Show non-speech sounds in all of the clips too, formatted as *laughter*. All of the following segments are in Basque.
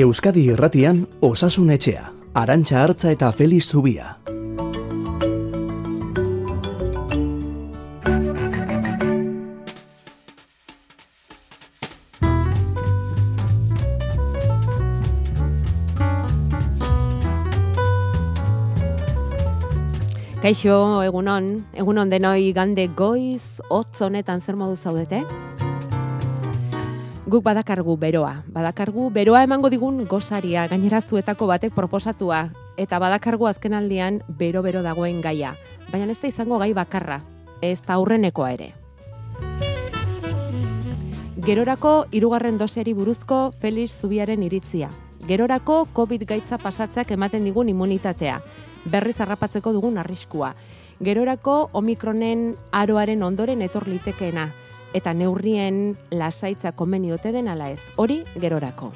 Euskadi Irratian Osasun Etxea, Arantxa Hartza eta Feliz Zubia. Kaixo, egunon, egunon denoi gande goiz, hotz honetan zer modu zaudete? Guk badakargu beroa, badakargu beroa emango digun gozaria, gainera zuetako batek proposatua, eta badakargu azkenaldian bero-bero dagoen gaia, baina ez da izango gai bakarra, ez da aurrenekoa ere. Gerorako hirugarren doseri buruzko Felix Zubiaren iritzia. Gerorako COVID gaitza pasatzeak ematen digun immunitatea berriz harrapatzeko dugun arriskua. Gerorako omikronen aroaren ondoren etor litekeena eta neurrien lasaitza konbeniote den ala ez. Hori gerorako.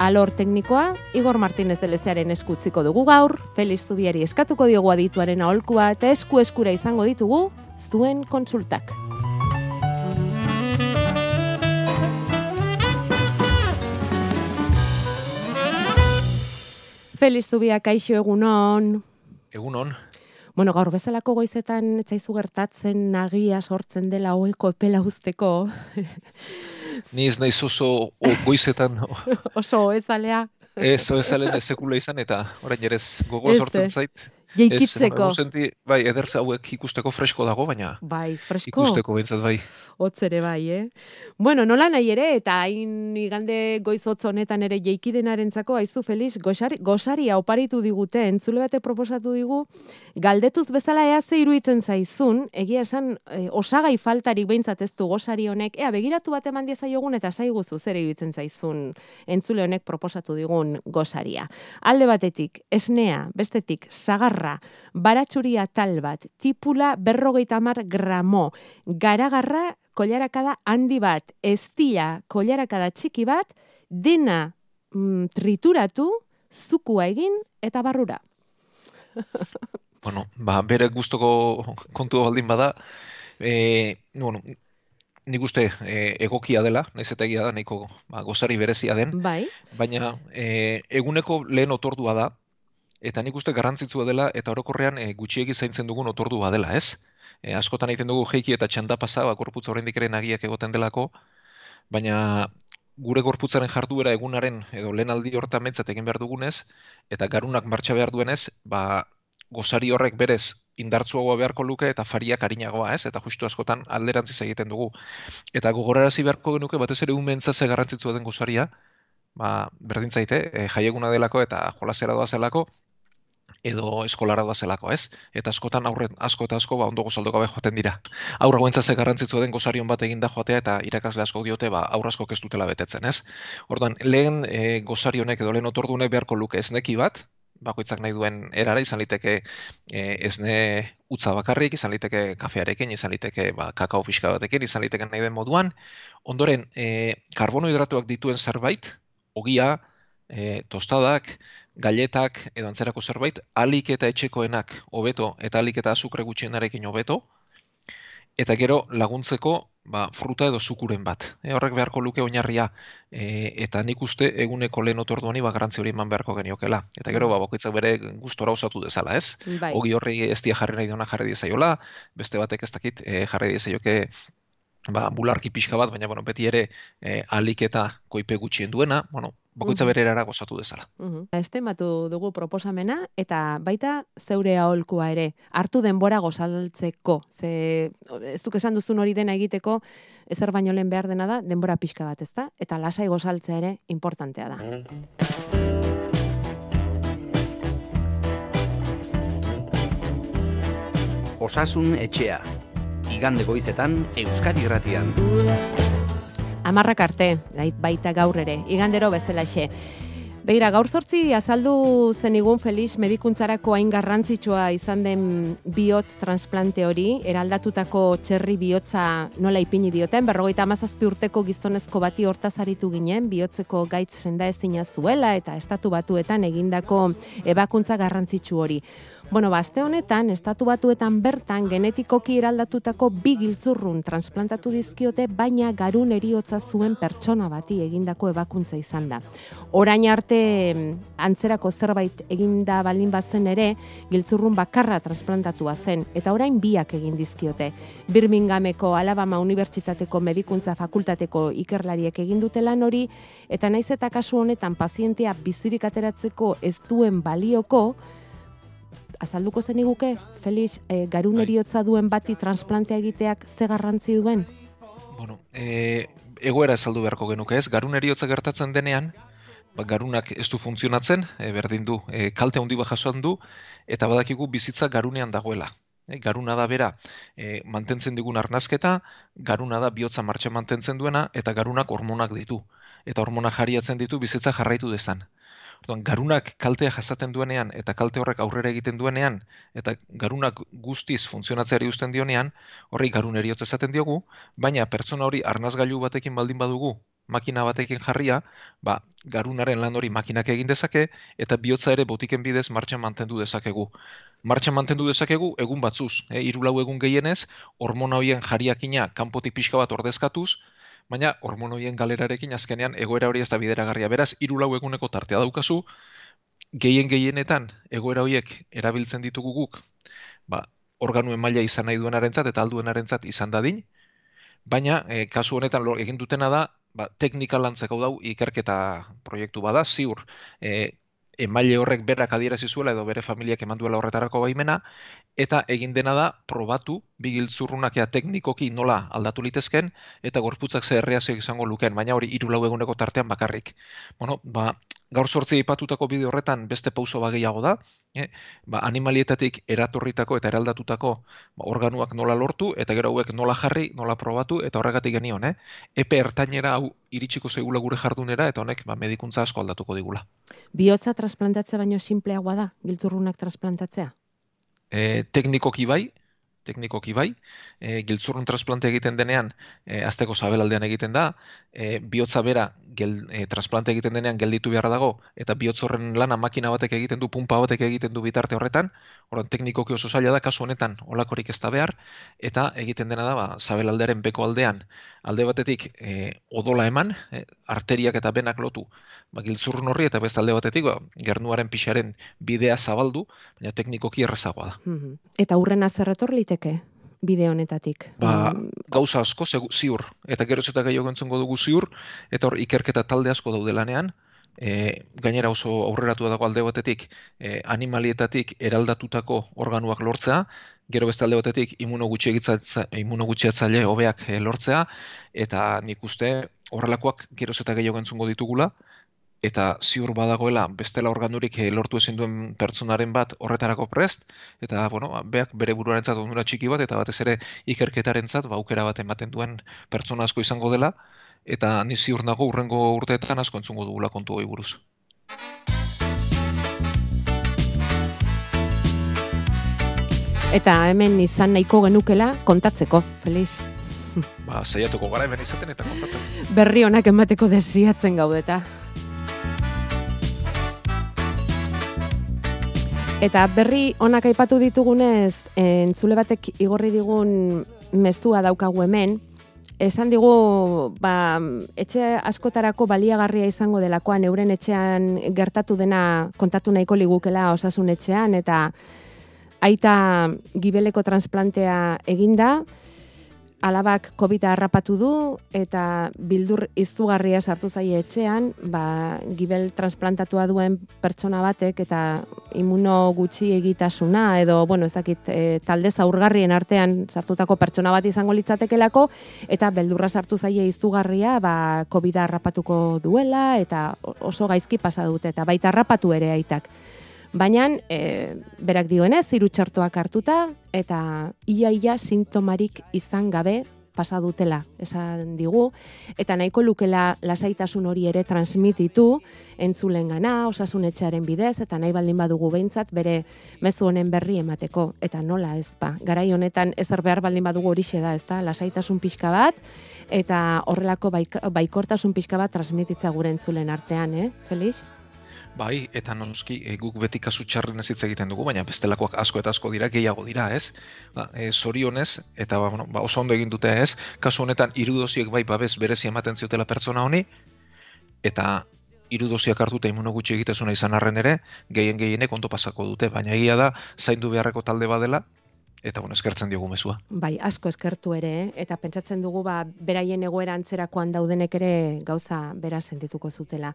Alor teknikoa, Igor Martínez de Lezearen eskutziko dugu gaur, Felix Zubiari eskatuko diogu adituaren aholkua eta esku eskura izango ditugu zuen kontsultak. Feliz Zubia, kaixo egunon. Egunon. Bueno, gaur bezalako goizetan etzaizu gertatzen nagia sortzen dela oiko epela usteko. *laughs* Ni ez naiz oso goizetan *laughs* Oso ezalea. ez ezalen ezekula izan eta orain ere ez gogo Ez, sortzen zait. Jeikitzeko. Ez, senti, bai, ederz hauek ikusteko fresko dago, baina Bai, fresko. ikusteko behintzat bai. Hotz ere bai, eh? Bueno, nola nahi ere, eta hain igande goiz hotz honetan ere jeikide-narentzako, aizu Felix, gosari, gosaria oparitu digute, entzule bate proposatu digu, galdetuz bezala ea ze iruditzen zaizun, egia esan, eh, osagai faltarik behintzat ez du gosari honek, ea begiratu bat eman diezaiogun eta saiguzu zer iruditzen zaizun entzule honek proposatu digun gosaria. Alde batetik, esnea, bestetik, sagarra, baratxuria tal bat, tipula berrogeita hamar gramo, garagarra kolarakada handi bat, eztia kolarakada txiki bat, dena mm, trituratu, zukua egin eta barrura. *laughs* Bueno, ba, bere gustoko kontu baldin bada, e, bueno, nik uste e, egokia dela, naiz eta egia da, nahiko ba, gozari berezia den, Bai, baina e, eguneko lehen otordua da, eta nik uste garrantzitsua dela, eta orokorrean e, gutxiegi zaintzen dugun otordua dela, ez? E, askotan egiten dugu jeiki eta txanda pasa, ba, gorputza oraindik ere nagiak egoten delako, baina gure gorputzaren jarduera egunaren edo lehen aldi hortan mentzat egin behar dugunez, eta garunak martxa behar duenez, ba, gozari horrek berez indartzuagoa beharko luke eta fariak arinagoa, ez? Eta justu askotan alderantziz egiten dugu. Eta gogorarazi beharko genuke batez ere umentza ze garrantzitsua den gozaria, ba, berdin zaite, e, jaieguna delako eta jolasera doa zelako, edo eskolara doa zelako, ez? Eta askotan aurren asko eta asko ba ondo gozaldu gabe joaten dira. Aurra goentza ze garrantzitsua den gozarion bat eginda joatea eta irakasle asko diote ba aur askok ez dutela betetzen, ez? Orduan, lehen e, gozari honek edo lehen otordune beharko luke esneki bat, bakoitzak nahi duen erara, izan liteke e, esne utza bakarrik, izan liteke kafearekin, izan liteke ba, kakao pixka batekin, izan liteke nahi den moduan. Ondoren, e, karbonohidratuak dituen zerbait, ogia, e, tostadak, galletak edo antzerako zerbait, alik eta etxekoenak hobeto eta alik eta azukre gutxienarekin hobeto, eta gero laguntzeko ba, fruta edo zukuren bat. E, horrek beharko luke oinarria e, eta nik uste eguneko lehen otorduani ba, garrantzi hori eman beharko geniokela. Eta gero ba, bakoitzak bere gustora osatu dezala, ez? bai. Ogi horri ez dia jarri nahi duena jarri diezaiola, beste batek ez dakit e, jarri diezaioke ba, bularki pixka bat, baina bueno, beti ere e, alik eta koipe gutxien duena, bueno, bakoitza bere erara gozatu dezala. Uhum. Estematu dugu proposamena eta baita zeure aholkua ere hartu denbora gozaltzeko. Ze ez duk esan duzun hori dena egiteko ezer baino lehen behar dena da denbora pixka bat, ezta? Eta lasai gozaltzea ere importantea da. Osasun Etxea, igande goizetan Euskadi Irratian. Amarrak arte, bai- baita gaur ere, igandero bezalaxe. Begira, gaur sortzi azaldu zenigun Felix medikuntzarako hain garrantzitsua izan den bihotz transplante hori, eraldatutako txerri bihotza nola ipini dioten, berrogeita amazazpi urteko gizonezko bati hortaz aritu ginen, bihotzeko gaitz senda ezina zuela eta estatu batuetan egindako ebakuntza garrantzitsu hori. Bueno, baste ba, honetan, estatu batuetan bertan genetikoki eraldatutako bi giltzurrun transplantatu dizkiote, baina garun eriotza zuen pertsona bati egindako ebakuntza izan da. Orain arte antzerako zerbait eginda baldin bazen ere, giltzurrun bakarra transplantatua zen, eta orain biak egin dizkiote. Birmingameko Alabama Unibertsitateko Medikuntza Fakultateko ikerlariek egin lan hori, eta naiz eta kasu honetan pazientea bizirik ateratzeko ez duen balioko, azalduko zen iguke, Felix, e, garun bai. eriotza duen bati transplantea egiteak ze garrantzi duen? Bueno, e, egoera azaldu beharko genuke ez, garun eriotza gertatzen denean, ba, garunak ez du funtzionatzen, e, berdin du, e, kalte handi bat jasoan du, eta badakigu bizitza garunean dagoela. E, garuna da bera e, mantentzen digun arnazketa, garuna da bihotza martxa mantentzen duena, eta garunak hormonak ditu. Eta hormonak jariatzen ditu bizitza jarraitu dezan. Orduan, garunak kaltea jasaten duenean eta kalte horrek aurrera egiten duenean eta garunak guztiz funtzionatzeari uzten dionean, horri garun eriotza esaten diogu, baina pertsona hori arnazgailu batekin baldin badugu, makina batekin jarria, ba, garunaren lan hori makinak egin dezake eta bihotza ere botiken bidez martxan mantendu dezakegu. Martxan mantendu dezakegu egun batzuz, eh, irulau egun gehienez, hormona horien jariakina kanpotik pixka bat ordezkatuz, baina hormonoien galerarekin azkenean egoera hori ez da bideragarria. Beraz, hiru lau eguneko tartea daukazu, gehien gehienetan egoera horiek erabiltzen ditugu guk, ba, organuen maila izan nahi duenarentzat eta alduenarentzat izan dadin, baina e, kasu honetan egin dutena da, ba, teknika lantzeko dau ikerketa proiektu bada, ziur, e, emaile horrek berak adierazi zuela edo bere familiak eman duela horretarako baimena eta egin dena da probatu bi giltzurrunak teknikoki nola aldatu litezken eta gorputzak zer erreazioak izango lukeen baina hori 3 lau eguneko tartean bakarrik. Bueno, ba, gaur sortzi ipatutako bideo horretan beste pauso bageiago da, eh? ba, animalietatik eratorritako eta eraldatutako ba, organuak nola lortu eta gero hauek nola jarri, nola probatu eta horregatik genion, eh? Epe ertainera hau iritsiko zeigula gure jardunera eta honek ba, medikuntza asko aldatuko digula. Biotza transplantatzea baino simpleagoa da, giltzurrunak transplantatzea? E, teknikoki bai, teknikoki bai, e, giltzurrun transplante egiten denean, e, azteko zabelaldean egiten da, e, bihotza bera gel, e, transplante egiten denean gelditu beharra dago, eta bihotzorren lana makina batek egiten du, pumpa batek egiten du bitarte horretan, horren teknikoki oso zaila da, kasu honetan olakorik ez da behar, eta egiten dena da, ba, zabelaldearen beko aldean, alde batetik e, odola eman, e, arteriak eta benak lotu, ba, giltzurrun horri eta beste alde batetik ba, gernuaren pixaren bidea zabaldu, baina teknikoki errezagoa da. Eta hurren azerretor liteke bide honetatik? Ba, mm. gauza asko ziur, eta geroz eta gehiago entzungo dugu ziur, eta hor ikerketa talde asko daude lanean, e, gainera oso aurreratu dago alde batetik e, animalietatik eraldatutako organuak lortzea, gero beste alde batetik imunogutxiatzaile hobeak e, lortzea, eta nik uste horrelakoak geroz eta gehiago entzungo ditugula, eta ziur badagoela bestela organurik eh, lortu ezin duen pertsonaren bat horretarako prest, eta bueno, ba, beak bere buruarentzat onura txiki bat, eta batez ere ikerketarentzat ba, aukera bat ematen duen pertsona asko izango dela, eta ni ziur nago urrengo urteetan asko entzungo dugula kontu hori buruz. Eta hemen izan nahiko genukela kontatzeko, Feliz. Ba, saiatuko gara hemen izaten eta kontatzen. Berri honak emateko desiatzen gaudeta. Eta berri onak aipatu ditugunez, entzule batek igorri digun mezua daukagu hemen, esan digu ba, etxe askotarako baliagarria izango delakoan euren etxean gertatu dena kontatu nahiko ligukela osasun etxean, eta aita gibeleko transplantea eginda, alabak covid harrapatu du eta bildur izugarria sartu zaie etxean, ba, gibel transplantatua duen pertsona batek eta imuno gutxi egitasuna edo, bueno, ezakit, e, talde zaurgarrien artean sartutako pertsona bat izango litzatekelako eta beldurra sartu zaie izugarria, ba, covid harrapatuko duela eta oso gaizki pasa dute eta baita harrapatu ere aitak. Baina, e, berak dioenez, ziru txartoak hartuta, eta ia-ia sintomarik izan gabe pasa dutela, esan digu, eta nahiko lukela lasaitasun hori ere transmititu, entzulen gana, osasun etxearen bidez, eta nahi baldin badugu behintzat, bere mezu honen berri emateko, eta nola ez ba. Garai honetan ezer behar baldin badugu hori da, ez da, lasaitasun pixka bat, eta horrelako baik, baikortasun pixka bat transmititza gure entzulen artean, eh, Felix? Bai, eta noski e, guk beti kasu txarren hitz egiten dugu, baina bestelakoak asko eta asko dira, gehiago dira, ez? Ba, e, zorionez, eta ba, bueno, ba, oso ondo egin dute, ez? Kasu honetan, irudosiek bai babes berezi ematen ziotela pertsona honi, eta irudosiak hartuta imuno gutxi egitezuna izan arren ere, gehien gehienek ondo pasako dute, baina egia da, zaindu beharreko talde badela, eta bueno, eskertzen diogu mezua. Bai, asko eskertu ere, eh? eta pentsatzen dugu, ba, beraien egoera antzerakoan daudenek ere gauza bera sentituko zutela.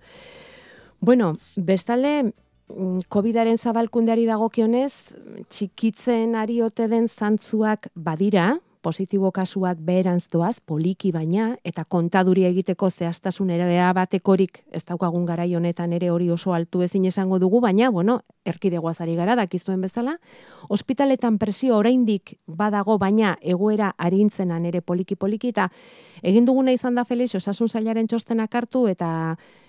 Bueno, bestalde, mm, COVIDaren zabalkundeari dagokionez, txikitzen ari ote den zantzuak badira, positibo kasuak beherantz doaz, poliki baina, eta kontaduri egiteko zehaztasun ere batekorik ez daukagun garai honetan ere hori oso altu ezin esango dugu, baina, bueno, erkidegoazari gara, dakizuen bezala, ospitaletan presio oraindik badago, baina egoera arintzenan ere poliki-poliki, eta egin duguna izan da Felix, osasun zailaren txostenak hartu, eta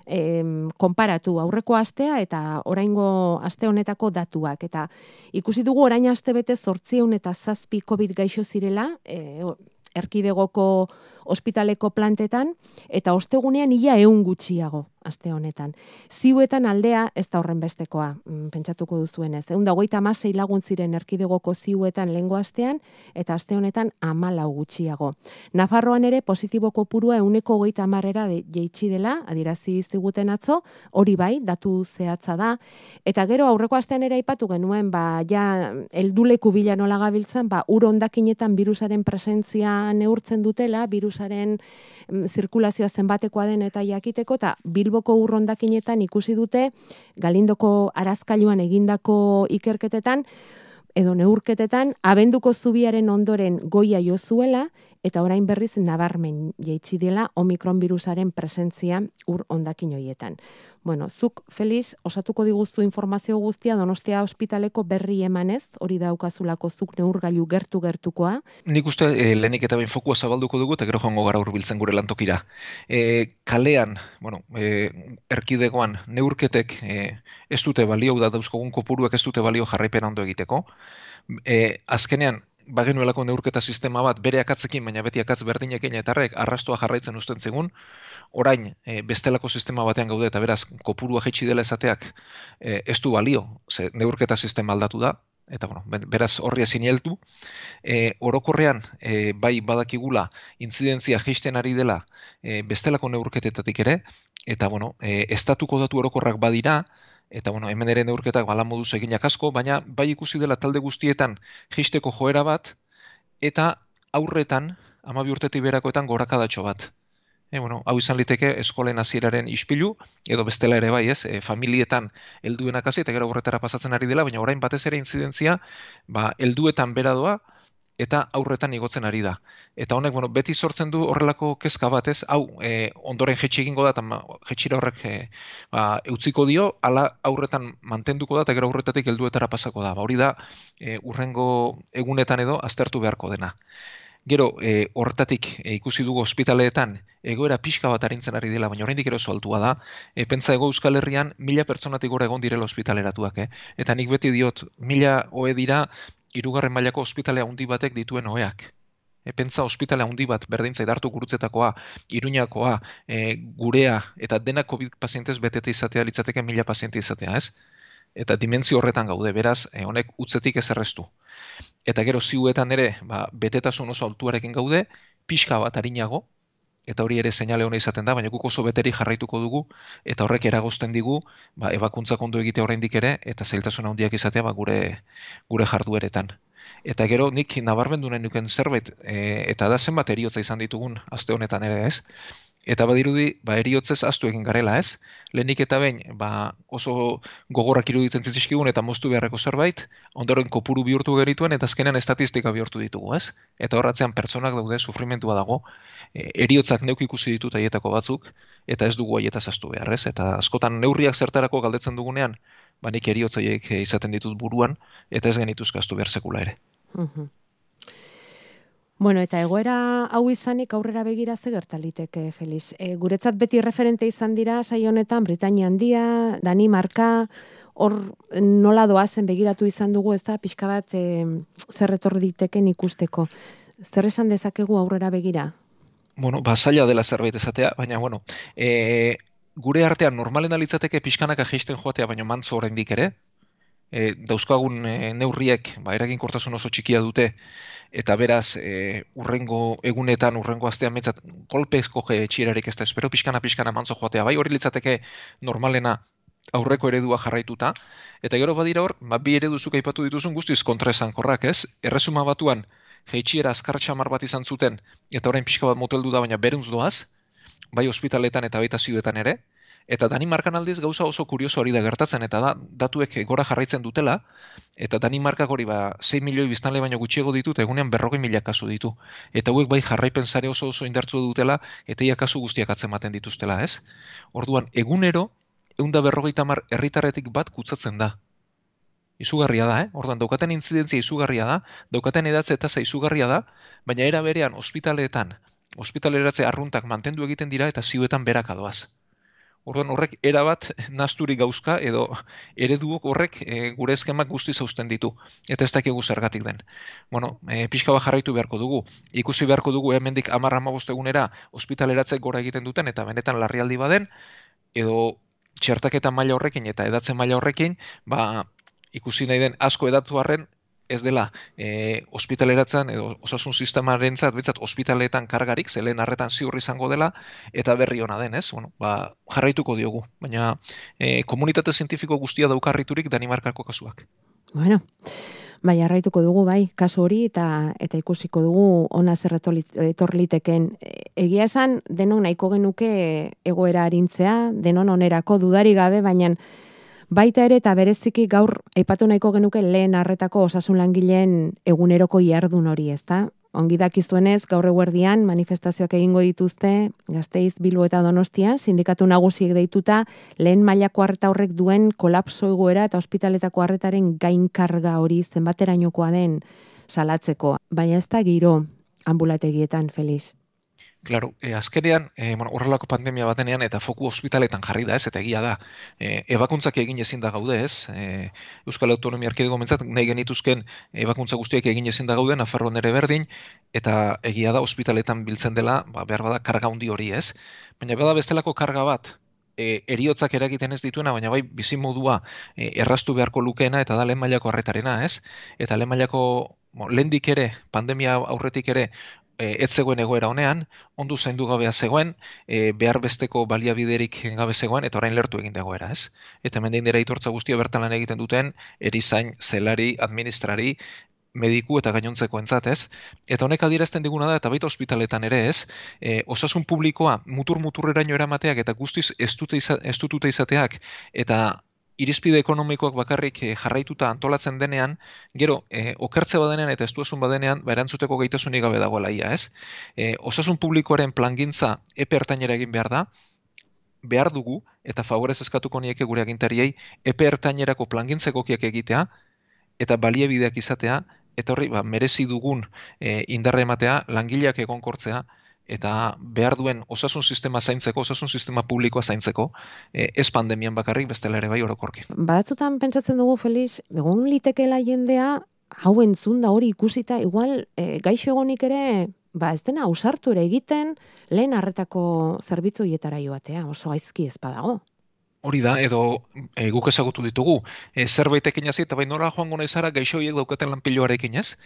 em, konparatu aurreko astea eta oraingo aste honetako datuak. Eta ikusi dugu orain aste bete 800 eta 7 covid gaixo zirela e, erkidegoko ospitaleko plantetan eta ostegunean ia ehun gutxiago aste honetan. Ziuetan aldea ez da horren bestekoa, mm, pentsatuko duzuenez. Egun da, goita amasei lagun ziren erkidegoko ziuetan lengo astean, eta aste honetan amalau gutxiago. Nafarroan ere, positiboko purua euneko goita amarrera de, jeitsi dela, adirazi ziguten atzo, hori bai, datu zehatza da, eta gero aurreko astean ere aipatu genuen, ba, ja, elduleku bila nola gabiltzan, ba, ur ondakinetan virusaren presentzia neurtzen dutela, virusaren mm, zirkulazioa zenbatekoa den eta jakiteko, eta bilbo Bilboko urrondakinetan ikusi dute Galindoko arazkailuan egindako ikerketetan edo neurketetan abenduko zubiaren ondoren goia jo zuela eta orain berriz nabarmen jaitsi dela omikron virusaren presentzia ur ondakin hoietan. Bueno, zuk, Feliz, osatuko diguztu informazio guztia Donostia ospitaleko berri emanez, hori daukazulako zuk neurgailu gertu-gertukoa. Nik uste e, lehenik eta behin fokua zabalduko dugu, eta gero joango gara urbiltzen gure lantokira. E, kalean, bueno, e, erkidegoan, neurketek e, ez dute balio, da dauzkogun kopuruak ez dute balio jarraipen ondo egiteko. E, azkenean, bagenuelako neurketa sistema bat bere akatzekin, baina beti akatz berdinekin eta arrek arrastoa jarraitzen usten zegun, orain e, bestelako sistema batean gaude eta beraz kopurua jaitsi dela esateak e, ez du balio, ze neurketa sistema aldatu da, eta bueno, beraz horri ezin heldu. E, orokorrean, e, bai badakigula, intzidentzia jaisten ari dela e, bestelako neurketetatik ere, eta bueno, e, estatuko datu orokorrak badira, eta bueno, hemen ere neurketak balan moduz eginak asko, baina bai ikusi dela talde guztietan jaisteko joera bat, eta aurretan, amabi urtetik berakoetan gorakadatxo bat. E, bueno, hau izan liteke eskolen hasieraren ispilu, edo bestela ere bai, ez, e, familietan helduenak hasi eta gero horretara pasatzen ari dela, baina orain batez ere intzidentzia, ba, helduetan bera doa, eta aurretan igotzen ari da. Eta honek, bueno, beti sortzen du horrelako kezka bat, ez, hau, e, ondoren jetxi egingo da, eta jetxira horrek e, ba, eutziko dio, ala aurretan mantenduko da, eta gero aurretatik helduetara pasako da. Ba, hori da, e, urrengo egunetan edo aztertu beharko dena. Gero, e, horretatik e, ikusi dugu ospitaleetan egoera pixka bat arintzen ari dela, baina oraindik ero altua da. E, pentsa ego Euskal Herrian mila pertsonatik gora egon direla ospitaleratuak, eh? Eta nik beti diot, mila oe dira irugarren mailako ospitalea handi batek dituen oeak. E, pentsa ospitale handi bat berdintza edartu gurutzetakoa, iruñakoa, e, gurea, eta dena COVID pazientez betete izatea litzateke mila paziente izatea, ez? Eta dimentsio horretan gaude, beraz, e, honek utzetik ez errestu eta gero ziuetan ere, ba, betetasun oso altuarekin gaude, pixka bat harinago, eta hori ere seinale hona izaten da, baina guk oso beteri jarraituko dugu, eta horrek eragozten digu, ba, ebakuntza kondu egite oraindik ere, eta zailtasun handiak izatea ba, gure, gure jardueretan. Eta gero nik nabarmendu nahi nuken zerbait, e, eta da zenbat eriotza izan ditugun aste honetan ere ez, Eta badirudi, ba, eriotzez astu egin garela, ez? Lehenik eta behin, ba, oso gogorak iruditzen zizkigun eta moztu beharreko zerbait, ondoren kopuru bihurtu gerituen eta azkenean estatistika bihurtu ditugu, ez? Eta horratzean pertsonak daude, sufrimentua dago, e, eriotzak neuk ikusi ditut aietako batzuk, eta ez dugu aietaz astu behar, ez? Eta askotan neurriak zertarako galdetzen dugunean, ba, nik eriotzaiek izaten ditut buruan, eta ez genituzka astu behar sekula ere. Bueno, eta egoera hau izanik aurrera begira ze gertaliteke, Felix. E, guretzat beti referente izan dira sai honetan Britania handia, Danimarka, hor nola doazen begiratu izan dugu, ez da, pixka bat e, zer etorri diteken ikusteko. Zer esan dezakegu aurrera begira? Bueno, ba, zaila dela zerbait esatea, baina, bueno, e, gure artean normalen alitzateke pixkanaka jeisten joatea, baina mantzo oraindik ere, e, dauzkagun e, neurriek ba, eraginkortasun oso txikia dute, eta beraz, e, urrengo egunetan, urrengo astean metzat, kolpezko etxierarik ez da, espero pixkana pixkana mantzo joatea, bai hori litzateke normalena aurreko eredua jarraituta, eta gero badira hor, ba, bi ereduzuk aipatu dituzun guztiz kontra korrak, ez? Erresuma batuan, jeitxiera azkar txamar bat izan zuten, eta orain pixka bat moteldu da, baina beruntz doaz, bai ospitaletan eta baita zioetan ere, eta Danimarkan aldiz gauza oso kurioso hori da gertatzen, eta da, datuek gora jarraitzen dutela, eta Danimarkak hori ba, 6 milioi biztanle baino gutxiego ditut, egunean berrogei mila kasu ditu. Eta hauek bai jarraipen zare oso oso indartzu dutela, eta ia kasu guztiak atzematen dituztela, ez? Orduan, egunero, eunda berrogeita mar herritarretik bat kutsatzen da. Izugarria da, eh? Orduan, daukaten intzidentzia izugarria da, daukaten edatze eta izugarria da, baina era berean ospitaleetan, ospitaleratze arruntak mantendu egiten dira eta ziuetan berak adoaz. Orduan horrek erabat nasturi gauzka edo ereduok horrek e, gure eskemak guzti zausten ditu. Eta ez dakigu zergatik den. Bueno, e, pixka bat jarraitu beharko dugu. Ikusi beharko dugu hemendik amarra egunera ospitaleratze gora egiten duten eta benetan larrialdi baden edo txertaketa maila horrekin eta edatzen maila horrekin, ba, ikusi nahi den asko edatu harren ez dela e, ospitaleratzen edo osasun sistemaren zat, betzat, ospitaletan kargarik, zelen harretan ziurri izango dela, eta berri hona den, ez? Bueno, ba, jarraituko diogu, baina e, komunitate zientifiko guztia daukarriturik Danimarkako kasuak. Bueno, bai, jarraituko dugu, bai, kasu hori, eta eta ikusiko dugu ona zerretorliteken. Egia esan, denon nahiko genuke egoera harintzea, denon onerako dudari gabe, baina Baita ere eta bereziki gaur aipatu nahiko genuke lehen harretako osasun langileen eguneroko iardun hori, ezta? Ongi dakizuenez, gaur eguerdian manifestazioak egingo dituzte, gazteiz, bilu eta donostia, sindikatu nagusiek deituta, lehen mailako harreta horrek duen kolapso egoera eta ospitaletako harretaren gainkarga hori zenbaterainokoa den salatzeko. Baina ez da giro ambulategietan, Feliz. Claro, e, azkenean, e, bueno, horrelako pandemia batenean eta foku ospitaletan jarri da, ez, eta egia da. E, ebakuntzak egin ezin da gaude, ez? E, Euskal Autonomia Arkidego mentzat, nahi genituzken ebakuntza guztiak egin ezin da gaude, Nafarro nere berdin, eta egia da ospitaletan biltzen dela, ba, behar bada, karga handi hori, ez? Baina bada bestelako karga bat, e, eriotzak eragiten ez dituena, baina bai bizi modua e, erraztu beharko lukeena eta da lehen mailako harretarena, ez? Eta lehen mailako lendik ere, pandemia aurretik ere, e, ez zegoen egoera honean, ondu zaindu gabea zegoen, e, behar besteko baliabiderik gabe zegoen, eta orain lertu egin dagoera, ez? Eta mendein dira itortza guztia bertan lan egiten duten, erizain, zelari, administrari, mediku eta gainontzeko entzat, ez? Eta honek adierazten diguna da, eta baita ospitaletan ere, ez? E, osasun publikoa mutur-muturreraino eramateak eta guztiz ez izateak, eta irizpide ekonomikoak bakarrik eh, jarraituta antolatzen denean, gero, e, okertze badenean eta estuasun badenean, ba, erantzuteko gaitasunik gabe dagoela ia, ez? E, osasun publikoaren plangintza epe ertainera egin behar da, behar dugu, eta favorez eskatuko nieke gure agintariei, epe ertainerako plangintzekokiak egitea, eta baliebideak izatea, eta horri, ba, merezi dugun e, indarre ematea, langileak egonkortzea, eta behar duen osasun sistema zaintzeko, osasun sistema publikoa zaintzeko, e, ez pandemian bakarrik, bestela ere bai orokorki. Badatzutan pentsatzen dugu, Feliz, egon litekela jendea, hau entzun da hori ikusita, igual, e, gaixo egonik ere, ba ez dena ausartu ere egiten, lehen harretako zerbitzu joatea, oso aizki ez badago hori da, edo e, guk ezagutu ditugu, e, zerbait ekin eta bai nora joango naizara gaixoiek daukaten lan piloarekin ez,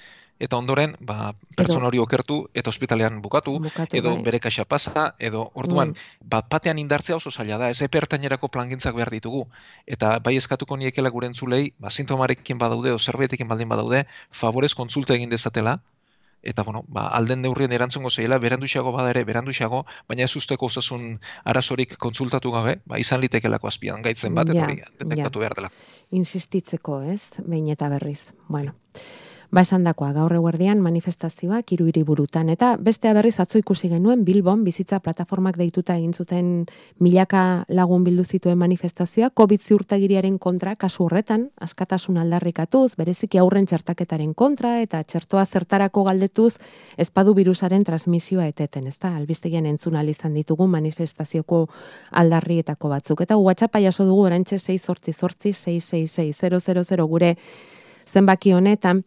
eta ondoren, ba, pertsona hori okertu, eta ospitalean bukatu, edo bai. bere kaxa pasa, edo orduan, bai. bat batean indartzea oso zaila da, ez epertainerako plangintzak behar ditugu, eta bai eskatuko niekela gurentzulei, ba, sintomarekin badaude, o zerbaitekin baldin badaude, favorez kontsulta egin dezatela, eta bueno, ba, alden neurrien erantzungo zeila, beranduxago bada ere, beranduxago, baina ez usteko osasun arazorik kontsultatu gabe, ba, izan litekelako azpian gaitzen bat, eta hori detektatu behar dela. Insistitzeko, ez? Behin eta berriz. Bueno. Ba esan dakoa, gaur eguerdian manifestazioak hiru burutan eta beste berriz atzo ikusi genuen Bilbon bizitza plataformak deituta egin zuten milaka lagun bildu zituen manifestazioa Covid ziurtagiriaren kontra kasu horretan askatasun aldarrikatuz, bereziki aurren txertaketaren kontra eta txertoa zertarako galdetuz ezpadu virusaren transmisioa eteten, ezta? Albistegian entzun izan ditugu manifestazioko aldarrietako batzuk eta WhatsAppa jaso dugu orantxe 688666000 gure zenbaki honetan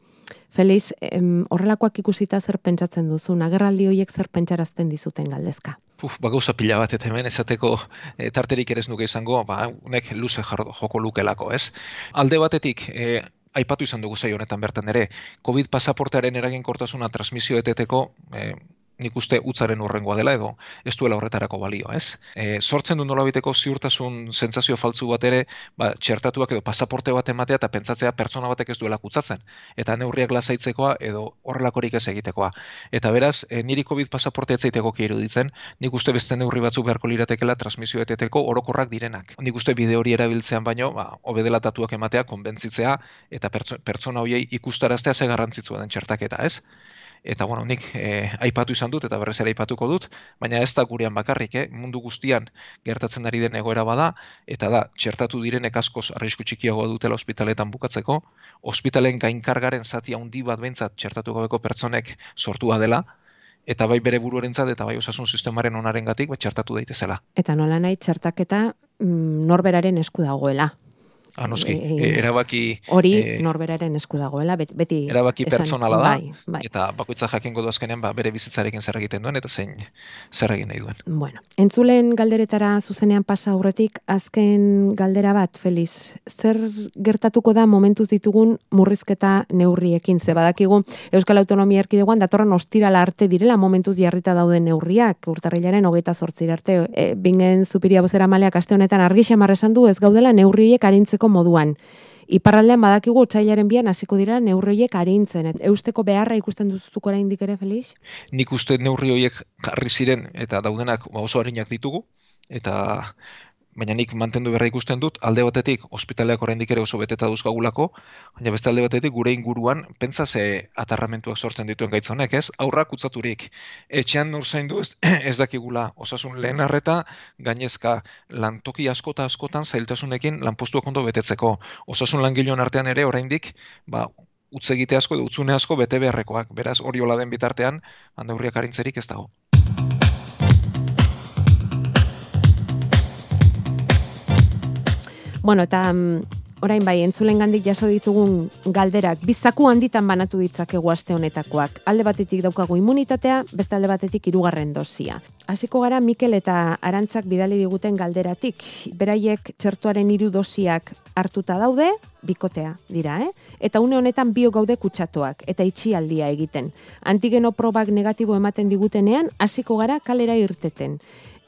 Feliz, em, horrelakoak ikusita zer pentsatzen duzu, nagerraldi horiek zer pentsarazten dizuten galdezka? Uf, ba, gauza pila bat, eta hemen ezateko e, tarterik ere ez nuke izango, ba, unek luze joko lukelako, ez? Alde batetik, e, aipatu izan dugu zai honetan bertan ere, COVID pasaportearen eraginkortasuna transmisio eteteko, e, nik uste utzaren urrengoa dela edo ez duela horretarako balio, ez? E, sortzen du nolabiteko ziurtasun sentsazio faltzu bat ere, ba, txertatuak edo pasaporte bat ematea eta pentsatzea pertsona batek ez duela kutsatzen. Eta neurriak lasaitzekoa edo horrelakorik ez egitekoa. Eta beraz, e, niri COVID pasaporte etzaiteko keiru ditzen, nik uste beste neurri batzuk beharko liratekela transmisio eteteko orokorrak direnak. Nik uste bide hori erabiltzean baino, ba, obedela datuak ematea, konbentzitzea eta pertsona horiei ikustaraztea ze garrantzitsua den txertaketa, ez? Eta bueno, nik e, aipatu izan dut eta berrez ere aipatuko dut, baina ez da gurean bakarrik, eh? mundu guztian gertatzen ari den egoera bada, eta da, txertatu direnek askoz arrisku txikiagoa dutela ospitaletan bukatzeko, ospitalen gainkargaren zati handi bat behintzat txertatu gabeko pertsonek sortua dela, eta bai bere buruarentzat eta bai osasun sistemaren onarengatik bai txertatu daitezela. Eta nola nahi txertaketa mm, norberaren esku dagoela. Anoski, ah, e, e, erabaki... Hori e, norberaren esku dagoela, beti... Erabaki personala da, bai, bai. eta bakoitza jakingo du azkenean ba, bere bizitzarekin zer egiten duen, eta zein zer egin nahi duen. Bueno, entzulen galderetara zuzenean pasa aurretik, azken galdera bat, Feliz, zer gertatuko da momentuz ditugun murrizketa neurriekin, ze badakigu Euskal Autonomia Erkidegoan datorren ostirala arte direla momentuz jarrita dauden neurriak, urtarrilaren hogeita zortzir arte, e, bingen zupiria bozera maleak aste honetan argi esan du ez gaudela neurriek arintzeko moduan. Iparraldean badakigu otsailaren bian hasiko dira neurri horiek arintzen. Eusteko beharra ikusten duzutuko oraindik ere, Felix? Nik uste neurri horiek jarri ziren eta daudenak oso arinak ditugu eta baina nik mantendu berra ikusten dut, alde batetik ospitaleak oraindik ere oso beteta duzkagulako, baina beste alde batetik gure inguruan pentsa ze atarramentuak sortzen dituen gaitz honek, ez? Aurrak utzaturik. Etxean nur zaindu ez, *clears throat* ez dakigula osasun lehen arreta gainezka lantoki askota askotan zailtasunekin lanpostuak ondo betetzeko. Osasun langileon artean ere oraindik, ba, utzegite asko edo utzune asko bete beharrekoak. Beraz, hori den bitartean, handa hurriak harintzerik ez dago. Bueno, eta um, orain bai, entzulen gandik jaso ditugun galderak, bizaku handitan banatu ditzakegu aste honetakoak. Alde batetik daukagu immunitatea, beste alde batetik irugarren dosia. Hasiko gara Mikel eta Arantzak bidali diguten galderatik. Beraiek txertuaren hiru dosiak hartuta daude, bikotea dira, eh? Eta une honetan bio gaude kutsatuak eta itxialdia egiten. Antigeno probak negatibo ematen digutenean, hasiko gara kalera irteten.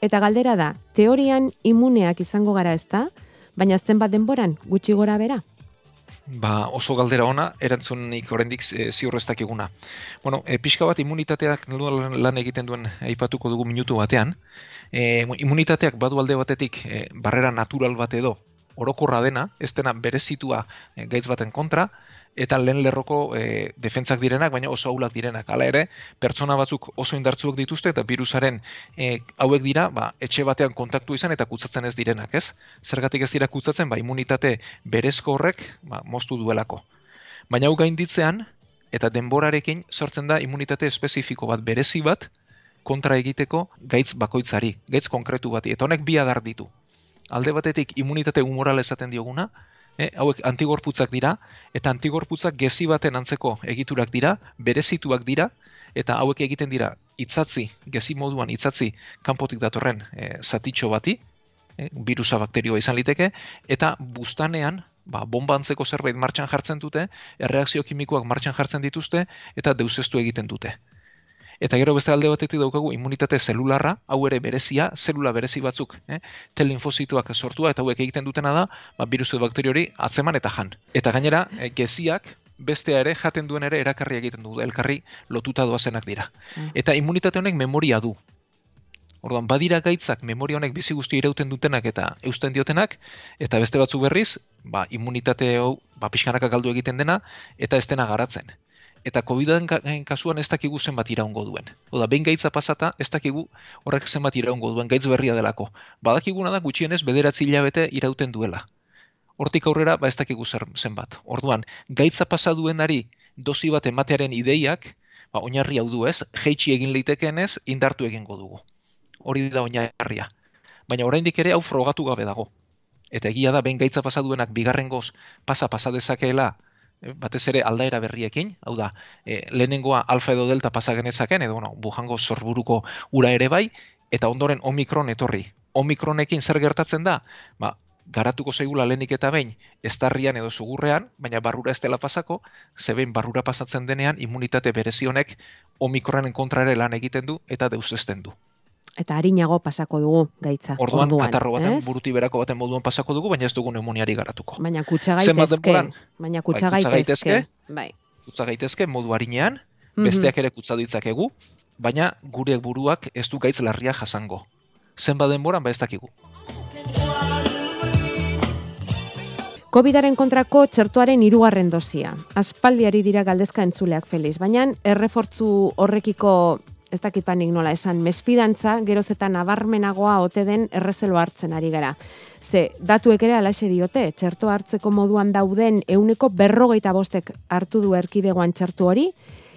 Eta galdera da, teorian imuneak izango gara ezta? Baina zenbat denboran gutxi gora bera? Ba, oso galdera ona, erantzunik oraindik e, ziurreztak eguna. Bueno, e, pixka bat immunitateak lan, egiten duen aipatuko dugu minutu batean. E, immunitateak badu alde batetik e, barrera natural bat edo orokorra dena, ez dena berezitua e, gaitz baten kontra, eta lehen lerroko e, defentzak direnak, baina oso aulak direnak. Hala ere, pertsona batzuk oso indartzuak dituzte eta virusaren e, hauek dira, ba, etxe batean kontaktu izan eta kutsatzen ez direnak, ez? Zergatik ez dira kutsatzen, ba, imunitate berezko horrek ba, moztu duelako. Baina hau gainditzean, eta denborarekin sortzen da immunitate espezifiko bat berezi bat kontra egiteko gaitz bakoitzari, gaitz konkretu bati. Eta honek bi adar ditu. Alde batetik immunitate humoral esaten dioguna, e, hauek antigorputzak dira, eta antigorputzak gezi baten antzeko egiturak dira, berezituak dira, eta hauek egiten dira itzatzi, gezi moduan itzatzi kanpotik datorren e, zatitxo bati, e, virusa bakterioa izan liteke, eta bustanean, ba, bomba antzeko zerbait martxan jartzen dute, erreakzio kimikoak martxan jartzen dituzte, eta deusestu egiten dute. Eta gero beste alde batetik daukagu immunitate zelularra, hau ere berezia, zelula berezi batzuk, eh? T-linfozituak sortua eta hauek egiten dutena da, ba, virus edo bakterio hori atzeman eta jan. Eta gainera, eh, geziak bestea ere jaten duen ere erakarri egiten du, elkarri lotuta doazenak dira. Mm. Eta immunitate honek memoria du. Orduan, badira gaitzak memoria honek bizi guzti irauten dutenak eta eusten diotenak, eta beste batzu berriz, ba, immunitate hau, ba, pixkanaka galdu egiten dena, eta ez dena garatzen eta COVID-en kasuan ez dakigu zenbat iraungo duen. Oda, behin gaitza pasata, ez dakigu horrek zenbat iraungo duen, gaitz berria delako. Badakiguna da gutxienez bederatzi hilabete irauten duela. Hortik aurrera, ba ez dakigu zenbat. Orduan, gaitza pasa duenari dozi bat ematearen ideiak, ba, oinarri hau du ez, jeitsi egin leitekeenez, indartu egingo dugu. Hori da oinarria. Baina oraindik ere hau frogatu gabe dago. Eta egia da, behin gaitza pasa duenak bigarren pasa pasa dezakeela batez ere aldaera berriekin, hau da, e, lehenengoa alfa edo delta pasa genezaken, edo bueno, bujango zorburuko ura ere bai, eta ondoren omikron etorri. Omikronekin zer gertatzen da? Ba, garatuko zeigula lehenik eta behin, estarrian edo zugurrean, baina barrura ez dela pasako, ze behin barrura pasatzen denean, immunitate berezionek omikronen kontra ere lan egiten du eta deusezten du. Eta harinago pasako dugu gaitza. Orduan, katarro baten, buruti berako baten moduan pasako dugu, baina ez dugu neumoniari garatuko. Baina kutsa gaitezke. Baina kutsa bai, gaitezke. Bai. Kutsa gaitezke modu harinean, mhm. besteak ere kutsa ditzakegu, baina gure buruak ez du gaitz larria jasango. Zenbat denboran ba ez dakigu. Covidaren kontrako txertuaren hirugarren dosia. Aspaldiari dira galdezka entzuleak feliz, baina errefortzu horrekiko ez dakipanik nola esan, mesfidantza, geroz eta nabarmenagoa ote den errezelo hartzen ari gara. Ze, datuek ere alaxe diote, txerto hartzeko moduan dauden euneko berrogeita bostek hartu du erkidegoan txertu hori,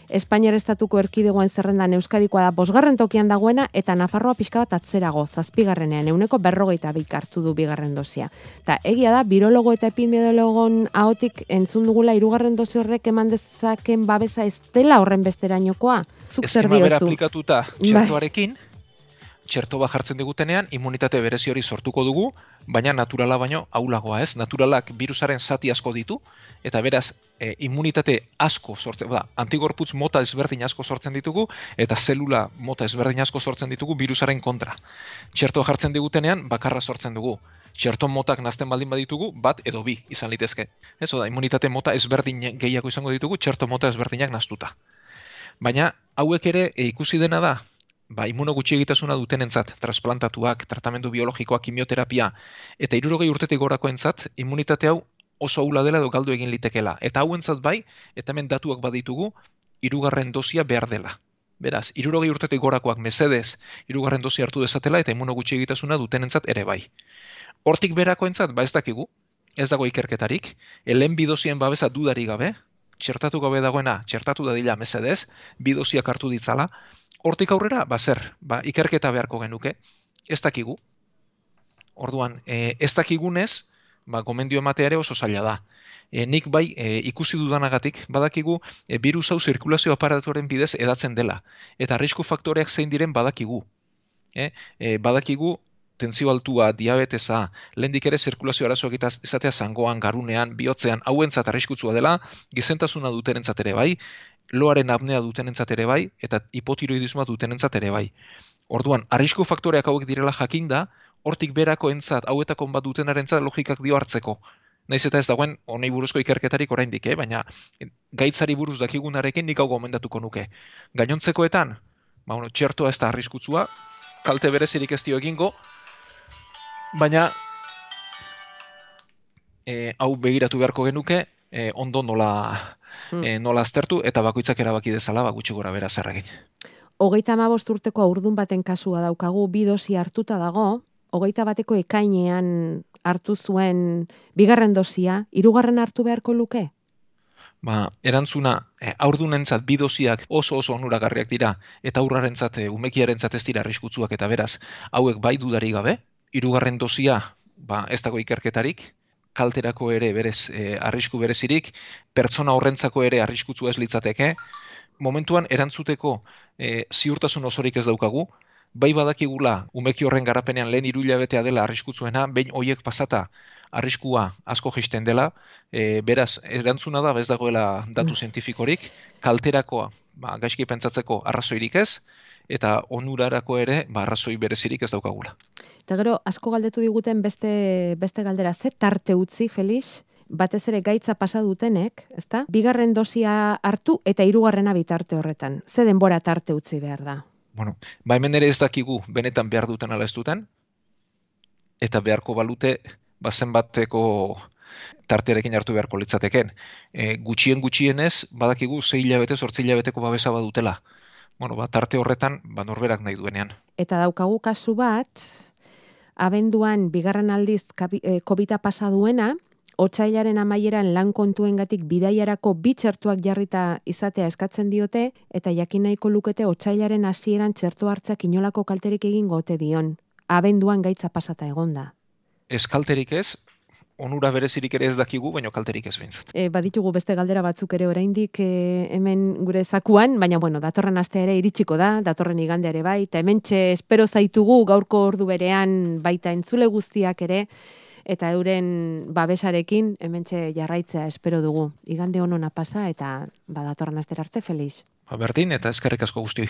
Espainiar estatuko erkidegoen zerrendan Euskadikoa da bosgarren tokian dagoena eta Nafarroa pixka bat atzerago, zazpigarrenean, euneko berrogeita bik hartu du bigarren dozia. Ta egia da, birologo eta epidemiologon ahotik entzun dugula irugarren dozi horrek eman dezaken babesa ez dela horren besterainokoa. Zuk zer diozu? Aplikatuta bai. txertuarekin, txerto bat jartzen digutenean, imunitate berezi hori sortuko dugu, baina naturala baino aulagoa ez. Naturalak virusaren zati asko ditu, eta beraz, e, immunitate asko sortzen, da, antigorputz mota ezberdin asko sortzen ditugu, eta zelula mota ezberdin asko sortzen ditugu virusaren kontra. Txerto jartzen digutenean, bakarra sortzen dugu. Txerto motak nazten baldin baditugu, bat edo bi izan litezke. Ez da, imunitate mota ezberdin gehiago izango ditugu, txerto mota ezberdinak naztuta. Baina, hauek ere e, ikusi dena da, ba, imuno gutxi egitasuna dutenentzat, trasplantatuak, tratamendu biologikoak, kimioterapia, eta irurogei urtetik gorako entzat, immunitate hau oso aula dela edo galdu egin litekela. Eta hauentzat bai, eta hemen datuak baditugu, irugarren dosia behar dela. Beraz, irurogei urtetik gorakoak mesedez, irugarren dosia hartu dezatela, eta imuno gutxi egitasuna dutenentzat ere bai. Hortik berako entzat, ba ez dakigu, ez dago ikerketarik, helen bidozien babesa dudari gabe, txertatu gabe dagoena, txertatu dadila mesedez, bidosiak hartu ditzala, hortik aurrera, ba zer, ba, ikerketa beharko genuke, ez dakigu. Orduan, e, ez dakigunez, ba, gomendio ematea ere oso zaila da. E, nik bai e, ikusi dudanagatik, badakigu e, virus hau zirkulazio aparatuaren bidez edatzen dela. Eta arrisku faktoreak zein diren badakigu. E, e, badakigu tentzio altua, diabetesa, lehendik ere zirkulazio arazoak eta izatea zangoan, garunean, bihotzean, hauentzat arriskutsua dela, gizentasuna dutenentzat ere bai, loaren apnea dutenentzat ere bai, eta hipotiroidismoa dutenentzat ere bai. Orduan, arrisku faktoreak hauek direla jakinda, hortik berako entzat, hauetako bat dutenarentzat logikak dio hartzeko. Naiz eta ez dagoen, honei buruzko ikerketarik oraindik, eh? baina gaitzari buruz dakigunarekin nik hau gomendatuko nuke. Gainontzekoetan, ba, bueno, txertoa ez da arriskutsua, kalte berezirik ez dio egingo, baina e, hau begiratu beharko genuke, e, ondo nola, hmm. e, nola aztertu eta bakoitzak erabaki dezala ba gutxi gora bera zerragin. Hogeita amabost urteko aurdun baten kasua daukagu, bidosi hartuta dago, hogeita bateko ekainean hartu zuen bigarren dosia, hirugarren hartu beharko luke? Ba, erantzuna, e, aurdunentzat bidosiak oso oso onuragarriak dira, eta aurrarentzat, e, umekiarentzat ez dira arriskutsuak eta beraz, hauek bai dudari gabe, hirugarren dosia, ba, ez dago ikerketarik, kalterako ere berez e, arrisku berezirik, pertsona horrentzako ere arriskutsu ez litzateke, momentuan erantzuteko e, ziurtasun osorik ez daukagu, bai badakigula umeki horren garapenean lehen iruila betea dela arriskutzuena, behin hoiek pasata arriskua asko jisten dela, e, beraz, erantzuna da, bez dagoela datu mm. zientifikorik, kalterakoa, ba, gaizki pentsatzeko arrazoirik ez, eta onurarako ere, ba, arrazoi berezirik ez daukagula. Eta gero, asko galdetu diguten beste, beste galdera, ze tarte utzi, Felix? batez ere gaitza pasa dutenek, ezta? Bigarren dosia hartu eta hirugarrena bitarte horretan. Ze denbora tarte utzi behar da? Bueno, ba hemen ere ez dakigu benetan behar duten ala ez duten, eta beharko balute, bazen bateko tartearekin hartu beharko litzateken. E, gutxien gutxienez, badakigu 6 hilabete, 8 hilabeteko babesa badutela. Bueno, ba, tarte horretan, ba, norberak nahi duenean. Eta daukagu kasu bat, abenduan bigarren aldiz COVID-a eh, pasa duena, otsailaren amaieran lan kontuengatik bidaiarako bi txertuak jarrita izatea eskatzen diote eta jakin nahiko lukete otsailaren hasieran txertu hartzak inolako kalterik egin gote dion. Abenduan gaitza pasata egonda. Ez kalterik ez, onura berezirik ere ez dakigu, baino kalterik ez behintzat. E, baditugu beste galdera batzuk ere oraindik e, hemen gure zakuan, baina bueno, datorren aste ere iritsiko da, datorren igande ere bai, eta hementxe espero zaitugu gaurko ordu berean baita entzule guztiak ere, eta euren babesarekin hementxe jarraitzea espero dugu. Igande honona pasa eta badatorren astera arte feliz. Ba, berdin eta eskerrik asko guztioi.